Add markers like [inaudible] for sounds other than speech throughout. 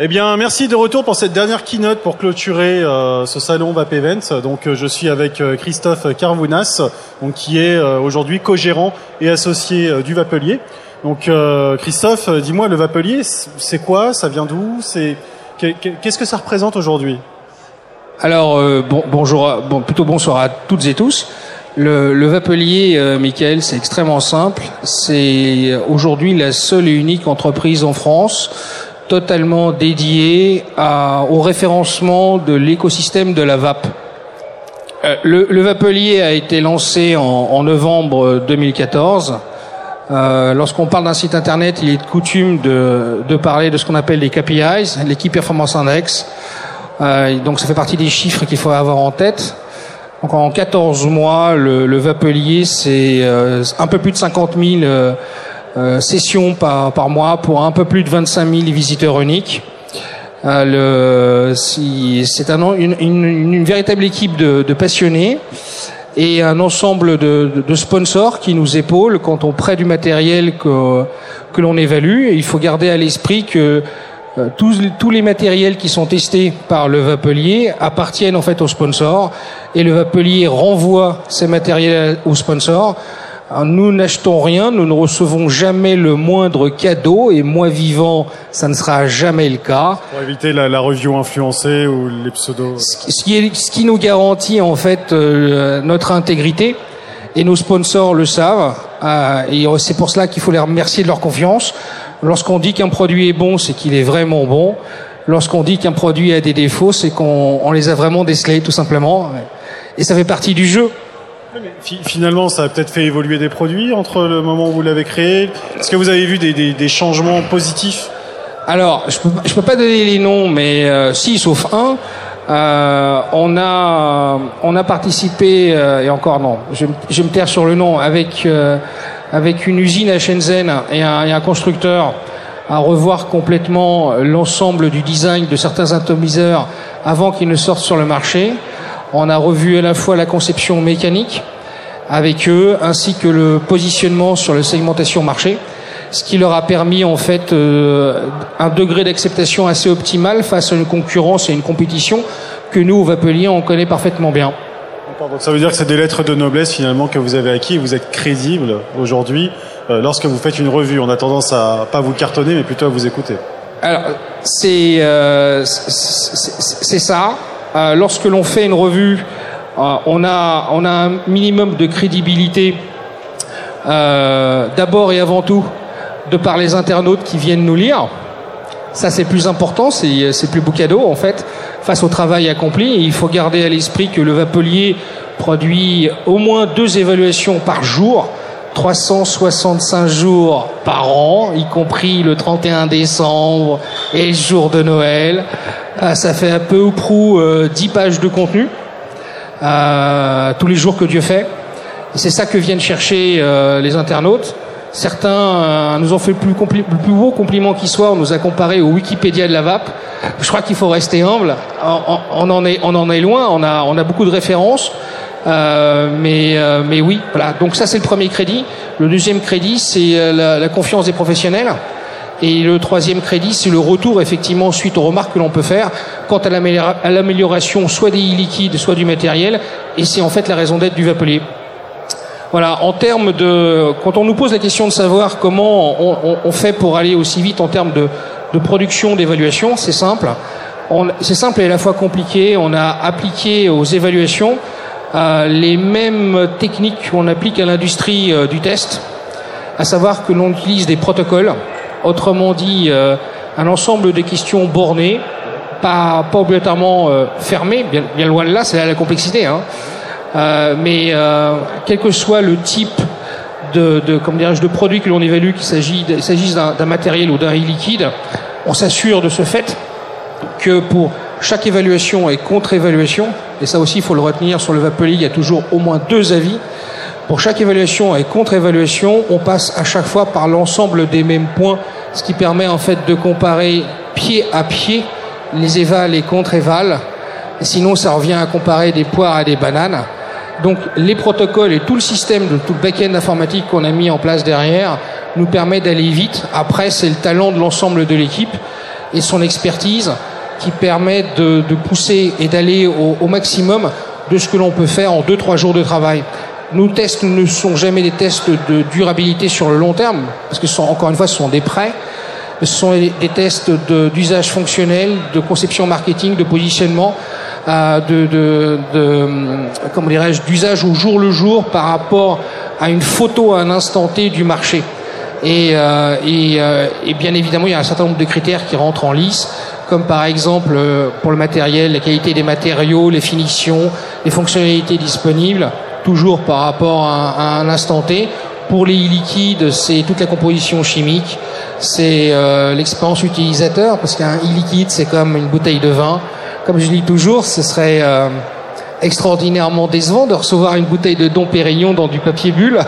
Eh bien, merci de retour pour cette dernière keynote pour clôturer euh, ce salon VAP Events. Donc, euh, je suis avec euh, Christophe Carvounas, donc qui est aujourd'hui co-gérant et associé du Vapelier. Donc, Christophe, dis-moi, le Vapelier, c'est quoi? Ça vient d'où? C'est qu'est-ce que ça représente aujourd'hui? Alors, bon, bonjour, bon, plutôt bonsoir à toutes et tous. Le, le Vapelier, Michael, c'est extrêmement simple. C'est aujourd'hui la seule et unique entreprise en France totalement dédié à, au référencement de l'écosystème de la vape. Euh, le, le, Vapelier a été lancé en, en novembre 2014. Euh, Lorsqu'on parle d'un site internet, il est de coutume de, de parler de ce qu'on appelle les KPIs, les Key Performance Index. Euh, donc ça fait partie des chiffres qu'il faut avoir en tête. Donc en 14 mois, le, le Vapelier, c'est euh, un peu plus de 50 000 euh, sessions par, par mois pour un peu plus de 25 000 visiteurs uniques. Euh, si, c'est un, une, une, une, véritable équipe de, de, passionnés et un ensemble de, de, sponsors qui nous épaulent quand on prête du matériel que, que l'on évalue. Il faut garder à l'esprit que euh, tous, tous, les matériels qui sont testés par le Vapelier appartiennent en fait aux sponsors et le Vapelier renvoie ces matériels aux sponsors nous n'achetons rien, nous ne recevons jamais le moindre cadeau et moi vivant, ça ne sera jamais le cas. Pour éviter la, la review influencée ou les pseudos. Ce qui, est, ce qui nous garantit en fait euh, notre intégrité et nos sponsors le savent euh, et c'est pour cela qu'il faut les remercier de leur confiance. Lorsqu'on dit qu'un produit est bon, c'est qu'il est vraiment bon. Lorsqu'on dit qu'un produit a des défauts, c'est qu'on les a vraiment décelés tout simplement. Et ça fait partie du jeu. Finalement, ça a peut-être fait évoluer des produits entre le moment où vous l'avez créé? Est-ce que vous avez vu des, des, des changements positifs? Alors, je peux, peux pas donner les noms, mais euh, si, sauf un. Euh, on a on a participé euh, et encore non, je, je me taire sur le nom avec euh, avec une usine à Shenzhen et un, et un constructeur à revoir complètement l'ensemble du design de certains atomiseurs avant qu'ils ne sortent sur le marché. On a revu à la fois la conception mécanique avec eux, ainsi que le positionnement sur la segmentation marché, ce qui leur a permis en fait euh, un degré d'acceptation assez optimal face à une concurrence et une compétition que nous, au Vapelier, on connaît parfaitement bien. Donc ça veut dire que c'est des lettres de noblesse finalement que vous avez acquis vous êtes crédible aujourd'hui euh, lorsque vous faites une revue. On a tendance à pas vous cartonner mais plutôt à vous écouter. Alors c'est euh, c'est ça. Euh, lorsque l'on fait une revue, euh, on, a, un minimum de crédibilité, euh, d'abord et avant tout, de par les internautes qui viennent nous lire. Ça, c'est plus important, c'est plus beau cadeau, en fait, face au travail accompli. Il faut garder à l'esprit que le Vapelier produit au moins deux évaluations par jour, 365 jours par an, y compris le 31 décembre et le jour de Noël. Euh, ça fait un peu ou prou 10 pages de contenu, euh, tous les jours que Dieu fait. C'est ça que viennent chercher euh, les internautes. Certains nous ont fait le plus, le plus beau compliment qui soit. On nous a comparé au Wikipédia de la vape. Je crois qu'il faut rester humble. On, on, en est, on en est loin. On a, on a beaucoup de références. Euh, mais, euh, mais oui, voilà. Donc ça, c'est le premier crédit. Le deuxième crédit, c'est euh, la, la, confiance des professionnels. Et le troisième crédit, c'est le retour, effectivement, suite aux remarques que l'on peut faire quant à l'amélioration soit des liquides, soit du matériel. Et c'est en fait la raison d'être du Vapelier. Voilà, en termes de, quand on nous pose la question de savoir comment on, fait pour aller aussi vite en termes de, de production, d'évaluation, c'est simple. C'est simple et à la fois compliqué. On a appliqué aux évaluations euh, les mêmes techniques qu'on applique à l'industrie euh, du test, à savoir que l'on utilise des protocoles, autrement dit euh, un ensemble de questions bornées, pas, pas obligatoirement fermées, bien, bien, loin de là, c'est là la complexité, hein. mais quel que soit le type de, de, comme de produit que l'on évalue, qu'il s'agisse d'un matériel ou d'un liquide, on s'assure de ce fait que pour chaque évaluation et contre-évaluation, et ça aussi il faut le retenir sur le Vapelier, il y a toujours au moins deux avis. Pour chaque évaluation et contre-évaluation, on passe à chaque fois par l'ensemble des mêmes points, ce qui permet en fait de comparer pied à pied les évals et contre-évals. Sinon, ça revient à comparer des poires à des bananes. Donc, les protocoles et tout le système de tout le back-end informatique qu'on a mis en place derrière nous permet d'aller vite. Après, c'est le talent de l'ensemble de l'équipe et son expertise qui permet de, pousser et d'aller au, maximum de ce que l'on peut faire en 2-3 jours de travail. Nos tests ne sont jamais des tests de durabilité sur le long terme, parce que sont, encore une fois, ce sont des prêts. Ce sont des tests d'usage fonctionnel, de conception marketing, de positionnement, euh, de, de, de, comment d'usage au jour le jour par rapport à une photo à un instant T du marché. Et, euh, euh, et, bien évidemment, il y a un certain nombre de critères qui rentrent en lice, comme par exemple euh, pour le matériel, la qualité des matériaux, les finitions, les fonctionnalités disponibles, toujours par rapport à, un instant T. Pour les e-liquides, c'est toute la composition chimique, c'est euh, l'expérience utilisateur, parce qu'un e-liquide, c'est comme une bouteille de vin. Comme je dis toujours, ce serait euh, extraordinairement décevant de recevoir une bouteille de Dom Pérignon dans du papier bulle.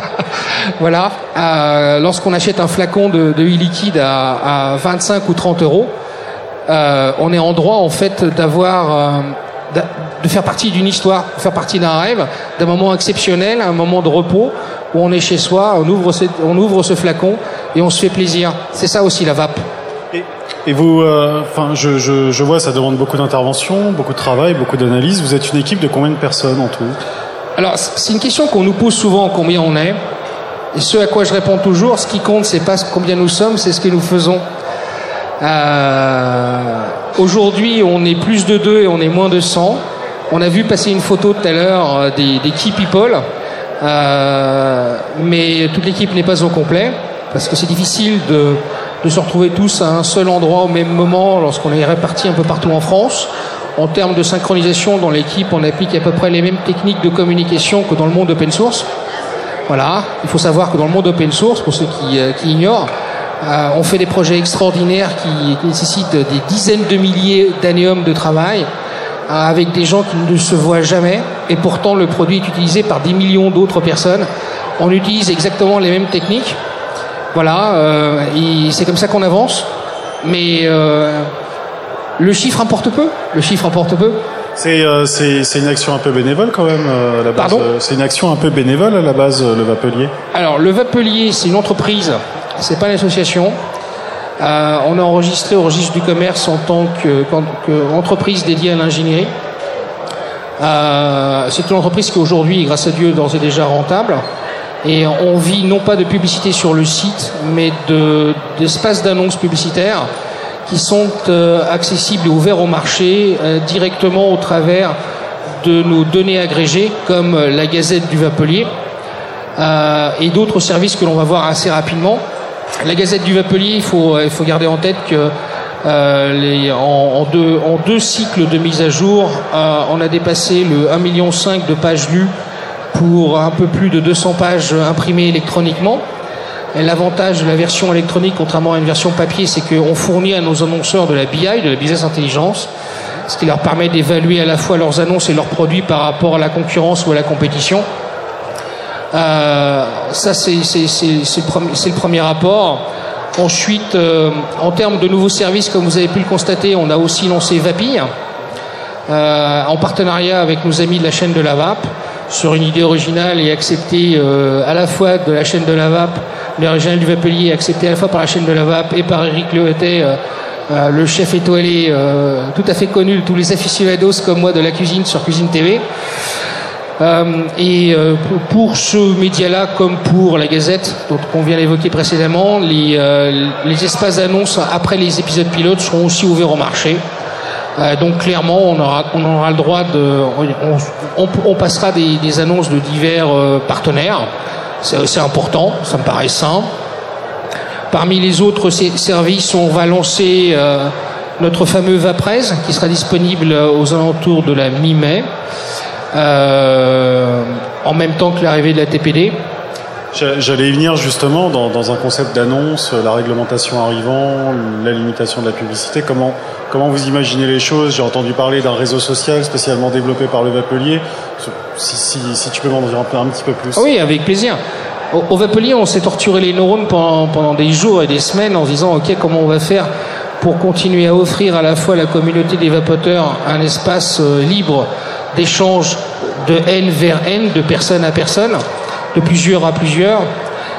[laughs] voilà. Euh, Lorsqu'on achète un flacon de, de e-liquide à, à, 25 ou 30 euros, euh, on est en droit en fait d'avoir euh, de faire partie d'une histoire, de faire partie d'un rêve, d'un moment exceptionnel, un moment de repos où on est chez soi, on ouvre, ce, on ouvre ce flacon et on se fait plaisir. C'est ça aussi la vape. Et, vous, euh, enfin, je, je, je, vois, ça demande beaucoup d'intervention, beaucoup de travail, beaucoup d'analyse. Vous êtes une équipe de combien de personnes en tout? Alors, c'est une question qu'on nous pose souvent, combien on est. Et ce à quoi je réponds toujours, ce qui compte, c'est pas combien nous sommes, c'est ce que nous faisons. Euh, Aujourd'hui, on est plus de deux et on est moins de 100. On a vu passer une photo tout à l'heure euh, des, des, key people, euh, mais toute l'équipe n'est pas au complet parce que c'est difficile de, de, se retrouver tous à un seul endroit au même moment lorsqu'on est répartis un peu partout en France. En termes de synchronisation, dans l'équipe, on applique à peu près les mêmes techniques de communication que dans le monde open source. Voilà, il faut savoir que dans le monde open source, pour ceux qui, euh, qui ignorent, euh, on fait des projets extraordinaires qui, nécessitent des dizaines de milliers d'années de travail avec des gens qui ne se voient jamais, et pourtant le produit est utilisé par des millions d'autres personnes. On utilise exactement les mêmes techniques. Voilà, euh, c'est comme ça qu'on avance. Mais euh, le chiffre importe peu. Le chiffre importe peu. C'est euh, une action un peu bénévole quand même euh, à la base. Euh, c'est une action un peu bénévole à la base, le Vapelier? Alors le Vapelier, c'est une entreprise, c'est pas une association. Euh, on est enregistré au registre du commerce en tant qu'entreprise dédiée à l'ingénierie. Euh, c'est une entreprise qui aujourd'hui, grâce à Dieu, d'ores et déjà rentable. Et on vit non pas de publicité sur le site, mais d'espaces d'annonces publicitaires qui sont euh, accessibles et ouverts au marché directement au travers de nos données agrégées, comme la Gazette du Vapelier et d'autres services que l'on va voir assez rapidement. La Gazette du Vapelier, il faut, faut garder en tête que euh, les, en, deux, en, deux, cycles de mise à jour, euh, on a dépassé le 1,5 million de pages lues pour un peu plus de 200 pages imprimées électroniquement. L'avantage de la version électronique, contrairement à une version papier, c'est qu'on fournit à nos annonceurs de la BI, de la business intelligence, ce qui leur permet d'évaluer à la fois leurs annonces et leurs produits par rapport à la concurrence ou à la compétition. Euh, ça, c'est le, premier rapport. Ensuite, euh, en termes de nouveaux services, comme vous avez pu le constater, on a aussi lancé VAPI, euh, en partenariat avec nos amis de la chaîne de la VAP, sur une idée originale et acceptée euh, à la fois de la chaîne de la VAP, l'original du Vapelier, acceptée à la fois par la chaîne de la VAP et par Eric Lehetet, euh, le chef étoilé tout à fait connu de tous les aficionados comme moi de la cuisine sur Cuisine TV. Euh, et euh, pour ce média-là, comme pour la Gazette, dont on vient d'évoquer précédemment, les, euh, les espaces d'annonce après les épisodes pilotes seront aussi ouverts au marché. donc clairement, on aura, on aura le droit de, on, on, passera des, des, annonces de divers partenaires. C'est important, ça me paraît sain. Parmi les autres services, on va lancer notre fameux Vaprez, qui sera disponible aux alentours de la mi-mai en même temps que l'arrivée de la TPD. J'allais y venir justement dans, dans un concept d'annonce, la réglementation arrivant, la limitation de la publicité. Comment, comment vous imaginez les choses? J'ai entendu parler d'un réseau social spécialement développé par le Vapelier. Si, si, si tu peux m'en dire un, un, petit peu plus. Oui, avec plaisir. Au, au Vapelier, on s'est torturé les neurones pendant, pendant des jours et des semaines en se disant, OK, comment on va faire pour continuer à offrir à la fois à la communauté des vapoteurs un espace euh, libre d'échange de N vers N, de personne à personne, de plusieurs à plusieurs,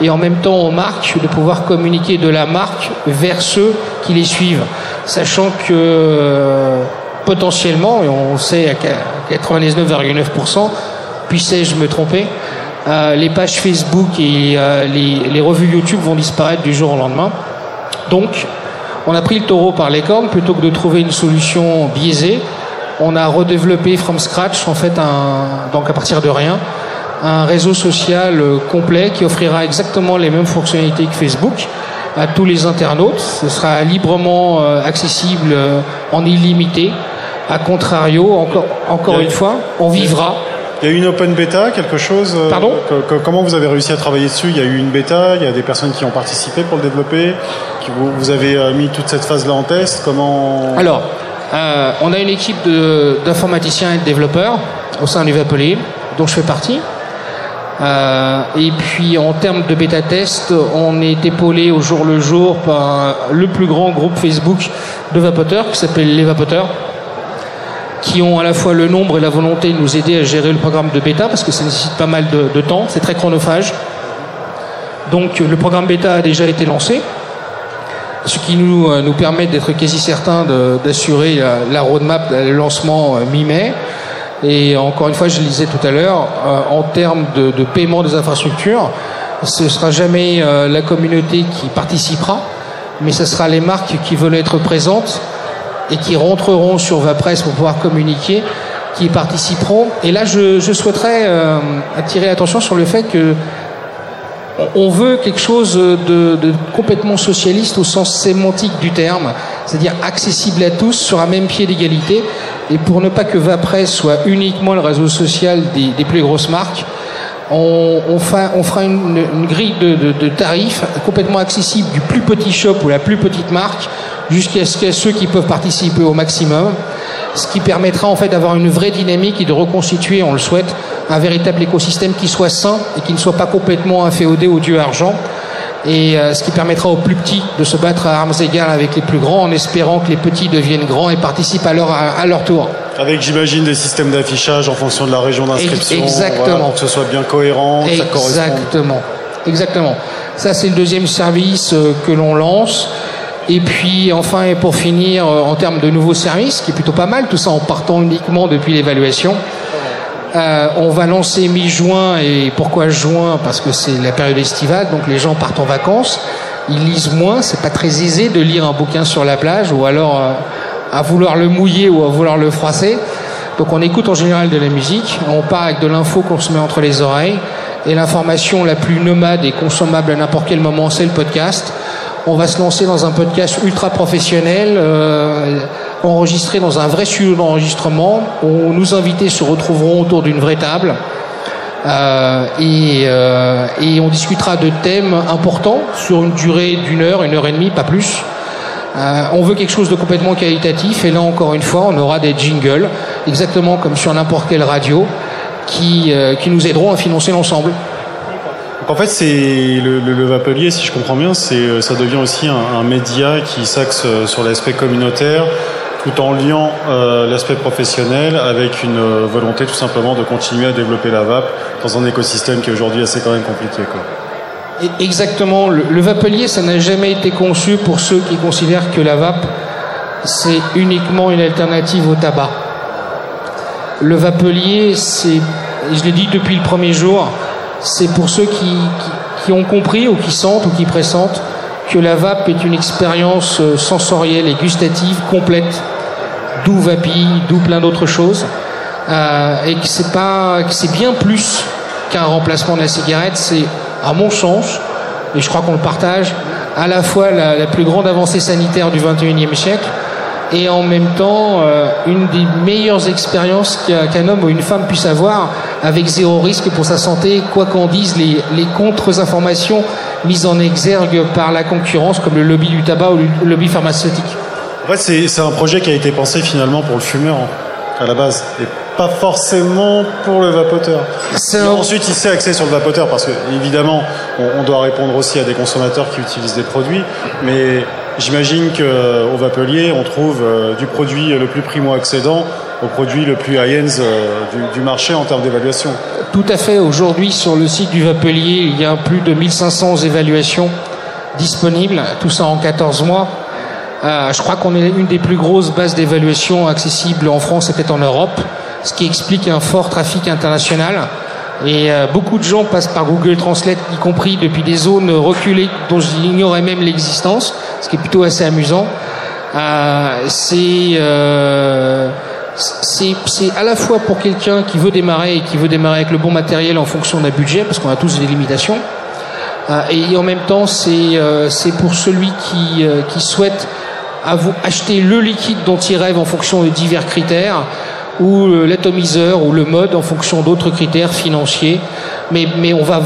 et en même temps aux marques de pouvoir communiquer de la marque vers ceux qui les suivent, sachant que euh, potentiellement, et on sait à 99,9%, puissais-je me tromper, euh, les pages Facebook et euh, les, les, revues YouTube vont disparaître du jour au lendemain. Donc, on a pris le taureau par les cornes plutôt que de trouver une solution biaisée. On a redéveloppé from scratch, en fait, un, donc à partir de rien, un réseau social euh, complet qui offrira exactement les mêmes fonctionnalités que Facebook à tous les internautes. Ce sera librement accessible en illimité. A contrario, encore, encore une fois, on vivra il y a eu une open beta, quelque chose euh, Pardon Comment vous avez réussi à travailler dessus? Il y a eu une bêta, il y a des personnes qui ont participé pour le développer. Vous, vous avez euh, mis toute cette phase-là en test Comment Alors, euh, on a une équipe d'informaticiens et de développeurs au sein du Vapelier, dont je fais partie. Euh, et puis en termes de bêta test, on est épaulé au jour le jour par le plus grand groupe Facebook de vapoteurs qui s'appelle Les Vapoteurs qui ont à la fois le nombre et la volonté de nous aider à gérer le programme de bêta, parce que ça nécessite pas mal de, temps, c'est très chronophage. Donc le programme bêta a déjà été lancé, ce qui nous, euh, nous permet d'être quasi certains d'assurer la, roadmap, le lancement euh, mi-mai. Et encore une fois, je le disais tout à l'heure, euh, en termes de, de, paiement des infrastructures, ce sera jamais la communauté qui participera, mais ce sera les marques qui veulent être présentes et qui rentreront sur Vapresse pour pouvoir communiquer, qui participeront. Et là, je, souhaiterais euh, attirer l'attention sur le fait que on veut quelque chose de, complètement socialiste au sens sémantique du terme, c'est-à-dire accessible à tous sur un même pied d'égalité. Et pour ne pas que Vapresse soit uniquement le réseau social des, plus grosses marques, on, on, fera, une, grille de, de, tarifs complètement accessible du plus petit shop ou la plus petite marque jusqu'à ce ceux qui peuvent participer au maximum, ce qui permettra en fait d'avoir une vraie dynamique et de reconstituer, on le souhaite, un véritable écosystème qui soit sain et qui ne soit pas complètement inféodé au dieu argent. Et euh, ce qui permettra aux plus petits de se battre à armes égales avec les plus grands en espérant que les petits deviennent grands et participent à leur, à, leur tour. Avec, j'imagine, des systèmes d'affichage en fonction de la région d'inscription. Exactement. que ce soit bien cohérent, que ça Exactement. Exactement. Ça, c'est le deuxième service euh, que l'on lance. Et puis enfin, et pour finir, euh, en termes de nouveaux services, qui est plutôt pas mal, tout ça en partant uniquement depuis l'évaluation, euh, on va lancer mi-juin, et pourquoi juin? Parce que c'est la période estivale, donc les gens partent en vacances, ils lisent moins, c'est pas très aisé de lire un bouquin sur la plage, ou alors euh, à vouloir le mouiller ou à vouloir le froisser. Donc on écoute en général de la musique, on part avec de l'info qu'on se met entre les oreilles, et l'information la plus nomade et consommable à n'importe quel moment, c'est le podcast. On va se lancer dans un podcast ultra professionnel, euh, enregistré dans un vrai studio d'enregistrement, où nos invités se retrouveront autour d'une vraie table. Euh, et, euh, et, on discutera de thèmes importants sur une durée d'une heure, une heure et demie, pas plus. Euh, on veut quelque chose de complètement qualitatif et là encore une fois on aura des jingles, exactement comme sur n'importe quelle radio, qui, qui nous aideront à financer l'ensemble. En fait, c'est le, le, Vapelier, si je comprends bien, ça devient aussi un, média qui s'axe sur l'aspect communautaire, tout en liant euh, l'aspect professionnel avec une volonté tout simplement de continuer à développer la vape dans un écosystème qui est aujourd'hui assez quand même compliqué. Exactement. Le, le Vapelier, ça n'a jamais été conçu pour ceux qui considèrent que la vape, c'est uniquement une alternative au tabac. Le Vapelier, c'est, je l'ai dit depuis le premier jour, c'est pour ceux qui, qui, ont compris ou qui sentent ou qui pressentent que la vape est une expérience euh, sensorielle et gustative complète, d'où vapi, d'où plein d'autres choses, euh, et que c'est pas, que c'est bien plus qu'un remplacement de la cigarette. C'est, à mon sens, et je crois qu'on le partage, à la fois la, plus grande avancée sanitaire du 21e siècle et en même temps euh, une des meilleures expériences qu'un homme ou une femme puisse avoir avec zéro risque pour sa santé, quoi qu'en disent les, les contre-informations mises en exergue par la concurrence comme le lobby du tabac ou le lobby pharmaceutique. En fait, c'est un projet qui a été pensé finalement pour le fumeur à la base et pas forcément pour le vapoteur. Ensuite, il s'est axé sur le vapoteur parce que évidemment, on, on, doit répondre aussi à des consommateurs qui utilisent des produits, mais J'imagine qu'au Vapelier, on trouve euh, du produit le plus primo-accédant au produit le plus high-end euh, du, marché en termes d'évaluation. Tout à fait. Aujourd'hui, sur le site du Vapelier, il y a plus de 1500 évaluations disponibles, tout ça en 14 mois. Je crois qu'on est une des plus grosses bases d'évaluation accessibles en France et peut-être en Europe, ce qui explique un fort trafic international. Et beaucoup de gens passent par Google Translate, y compris depuis des zones reculées dont j'ignorais même l'existence, ce qui est plutôt assez amusant. c'est c'est à la fois pour quelqu'un qui veut démarrer et qui veut démarrer avec le bon matériel en fonction d'un budget, parce qu'on a tous des limitations. Euh, et en même temps, c'est euh, pour celui qui, euh, qui souhaite acheter le liquide dont il rêve en fonction de divers critères, ou l'atomiseur, ou le mode en fonction d'autres critères financiers. Mais, mais on va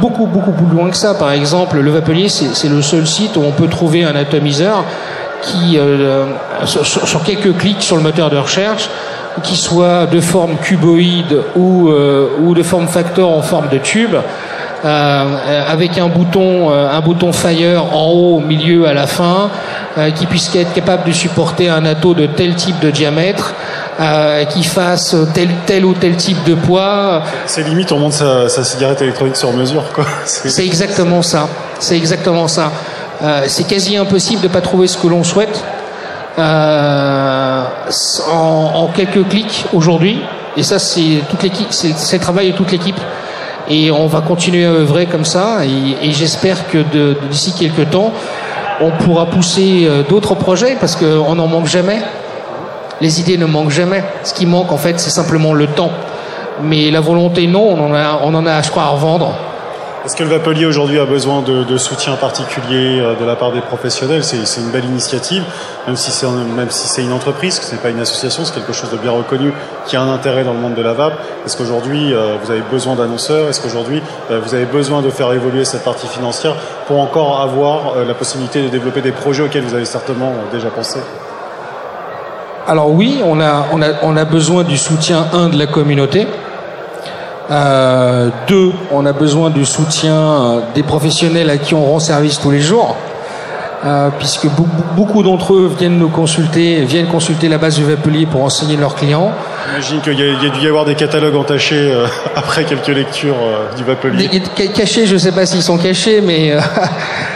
beaucoup, beaucoup plus loin que ça. Par exemple, le Vapelier, c'est le seul site où on peut trouver un atomiseur qui, euh, sur, quelques clics sur le moteur de recherche, qui soit de forme cuboïde ou, euh, ou de forme factor en forme de tube, euh, avec un bouton, un bouton Fire en haut, au milieu, à la fin, qui puisse être capable de supporter un atto de tel type de diamètre, qui fasse tel, tel ou tel type de poids. C'est limite, on monte sa, sa, cigarette électronique sur mesure, quoi. [laughs] C'est exactement ça. C'est exactement ça. Euh, c'est quasi impossible de ne pas trouver ce que l'on souhaite euh, en, quelques clics aujourd'hui. Et ça, c'est toute l'équipe, c'est le travail de toute l'équipe. Et on va continuer à œuvrer comme ça. Et, j'espère que d'ici quelques temps, on pourra pousser euh, d'autres projets parce qu'on n'en manque jamais. Les idées ne manquent jamais. Ce qui manque, en fait, c'est simplement le temps. Mais la volonté, non, on en a, on en a je crois, à revendre. Est-ce que le Vapelier aujourd'hui a besoin de, soutien particulier euh, de la part des professionnels? C'est, une belle initiative, même si c'est, même si c'est une entreprise, que ce n'est pas une association, c'est quelque chose de bien reconnu qui a un intérêt dans le monde de la vape. Est-ce qu'aujourd'hui euh, vous avez besoin d'annonceurs? Est-ce qu'aujourd'hui euh, vous avez besoin de faire évoluer cette partie financière pour encore avoir la possibilité de développer des projets auxquels vous avez certainement déjà pensé? Alors oui, on a, on a, on a besoin du soutien, un, de la communauté euh, deux, on a besoin du soutien euh, des professionnels à qui on rend service tous les jours. Euh, puisque beaucoup d'entre eux viennent nous consulter, viennent consulter la base du Vapelier pour enseigner leurs clients. J'imagine qu'il y, a dû y avoir des catalogues entachés euh, [laughs] après quelques lectures du Vapelier. Cachés, je ne sais pas s'ils sont cachés, mais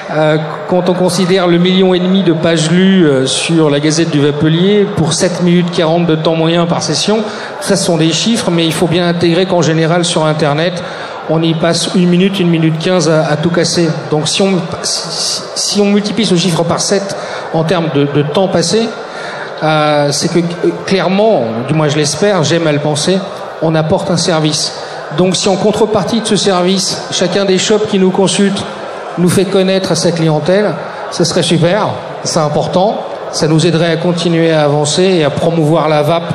[laughs] quand on considère le million et demi de pages lues sur la Gazette du Vapelier pour 7 minutes 40 de temps moyen par session, ça sont des chiffres, mais il faut bien intégrer qu'en général sur Internet, on y passe une minute, une minute quinze à, tout casser. Donc si on, multiplie ce chiffre par 7 en termes de, temps passé, euh, c'est que clairement, du moins je l'espère, j'aime à le penser, on apporte un service. Donc si en contrepartie de ce service, chacun des shops qui nous consulte nous fait connaître à sa clientèle, ce serait super, c'est important, ça nous aiderait à continuer à avancer et à promouvoir la vape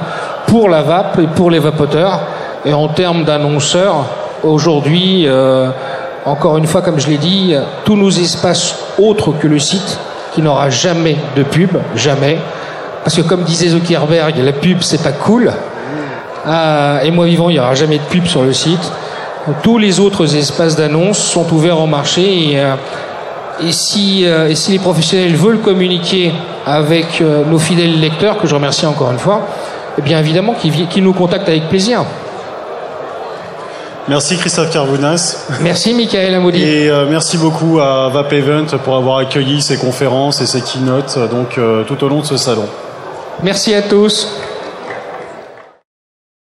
pour la vape et pour les vapoteurs. Et en termes d'annonceurs, Aujourd'hui, euh, encore une fois, comme je l'ai dit, tous nos espaces autres que le site, qui n'aura jamais de pub, jamais. Parce que comme disait Zuckerberg, la pub c'est pas cool. Euh, et moi vivant, il n'y aura jamais de pub sur le site. Tous les autres espaces d'annonce sont ouverts au marché et, euh, et, si, et si les professionnels veulent communiquer avec nos fidèles lecteurs, que je remercie encore une fois, eh bien évidemment qu'ils nous contactent avec plaisir. Merci Christophe Carvounas. Merci Michael Amoudi. Et euh, merci beaucoup à Vap Event pour avoir accueilli ces conférences et ces keynotes donc, euh, tout au long de ce salon. Merci à tous.